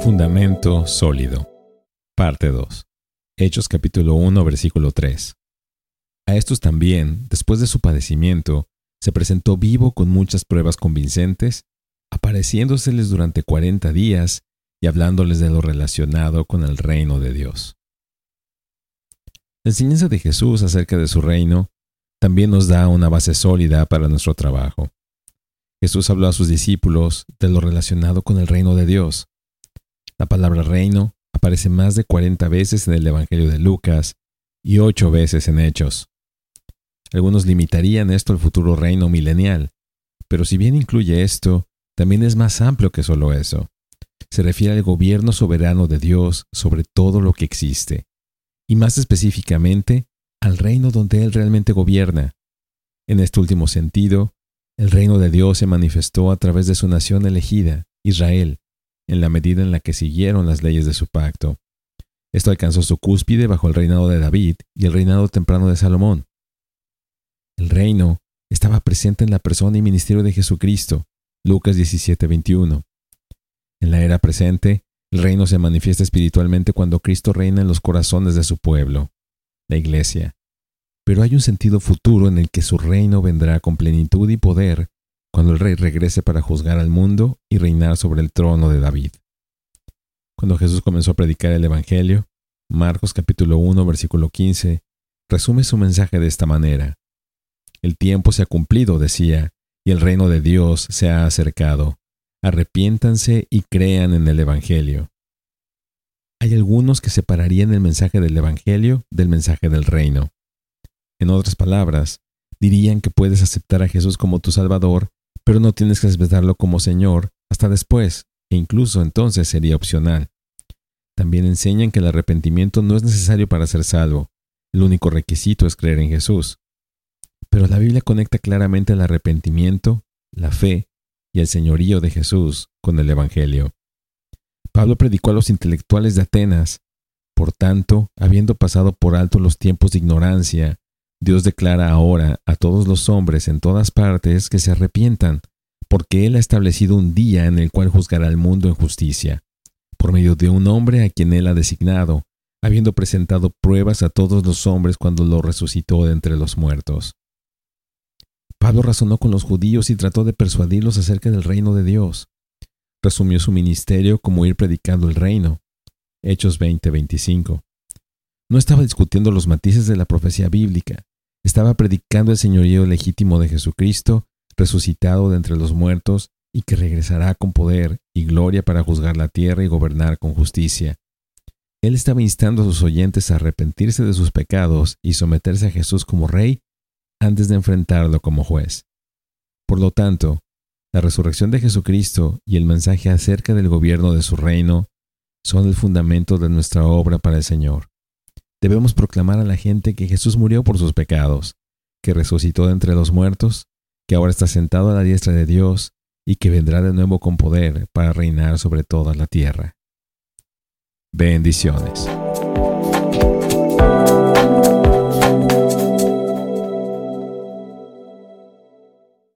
Un fundamento sólido. Parte 2. Hechos capítulo 1 versículo 3. A estos también, después de su padecimiento, se presentó vivo con muchas pruebas convincentes, apareciéndoseles durante cuarenta días y hablándoles de lo relacionado con el reino de Dios. La enseñanza de Jesús acerca de su reino también nos da una base sólida para nuestro trabajo. Jesús habló a sus discípulos de lo relacionado con el reino de Dios. La palabra reino aparece más de 40 veces en el Evangelio de Lucas y ocho veces en Hechos. Algunos limitarían esto al futuro reino milenial, pero si bien incluye esto, también es más amplio que solo eso. Se refiere al gobierno soberano de Dios sobre todo lo que existe, y más específicamente al reino donde Él realmente gobierna. En este último sentido, el reino de Dios se manifestó a través de su nación elegida, Israel, en la medida en la que siguieron las leyes de su pacto. Esto alcanzó su cúspide bajo el reinado de David y el reinado temprano de Salomón. El reino estaba presente en la persona y ministerio de Jesucristo. Lucas 17:21. En la era presente, el reino se manifiesta espiritualmente cuando Cristo reina en los corazones de su pueblo, la iglesia. Pero hay un sentido futuro en el que su reino vendrá con plenitud y poder cuando el rey regrese para juzgar al mundo y reinar sobre el trono de David. Cuando Jesús comenzó a predicar el Evangelio, Marcos capítulo 1 versículo 15 resume su mensaje de esta manera. El tiempo se ha cumplido, decía, y el reino de Dios se ha acercado. Arrepiéntanse y crean en el Evangelio. Hay algunos que separarían el mensaje del Evangelio del mensaje del reino. En otras palabras, dirían que puedes aceptar a Jesús como tu Salvador, pero no tienes que aceptarlo como Señor hasta después, e incluso entonces sería opcional. También enseñan que el arrepentimiento no es necesario para ser salvo, el único requisito es creer en Jesús. Pero la Biblia conecta claramente el arrepentimiento, la fe y el señorío de Jesús con el Evangelio. Pablo predicó a los intelectuales de Atenas. Por tanto, habiendo pasado por alto los tiempos de ignorancia, Dios declara ahora a todos los hombres en todas partes que se arrepientan, porque Él ha establecido un día en el cual juzgará al mundo en justicia, por medio de un hombre a quien Él ha designado, habiendo presentado pruebas a todos los hombres cuando lo resucitó de entre los muertos. Pablo razonó con los judíos y trató de persuadirlos acerca del reino de Dios. Resumió su ministerio como ir predicando el reino. Hechos 20:25. No estaba discutiendo los matices de la profecía bíblica, estaba predicando el señorío legítimo de Jesucristo, resucitado de entre los muertos y que regresará con poder y gloria para juzgar la tierra y gobernar con justicia. Él estaba instando a sus oyentes a arrepentirse de sus pecados y someterse a Jesús como Rey antes de enfrentarlo como juez. Por lo tanto, la resurrección de Jesucristo y el mensaje acerca del gobierno de su reino son el fundamento de nuestra obra para el Señor. Debemos proclamar a la gente que Jesús murió por sus pecados, que resucitó de entre los muertos, que ahora está sentado a la diestra de Dios y que vendrá de nuevo con poder para reinar sobre toda la tierra. Bendiciones.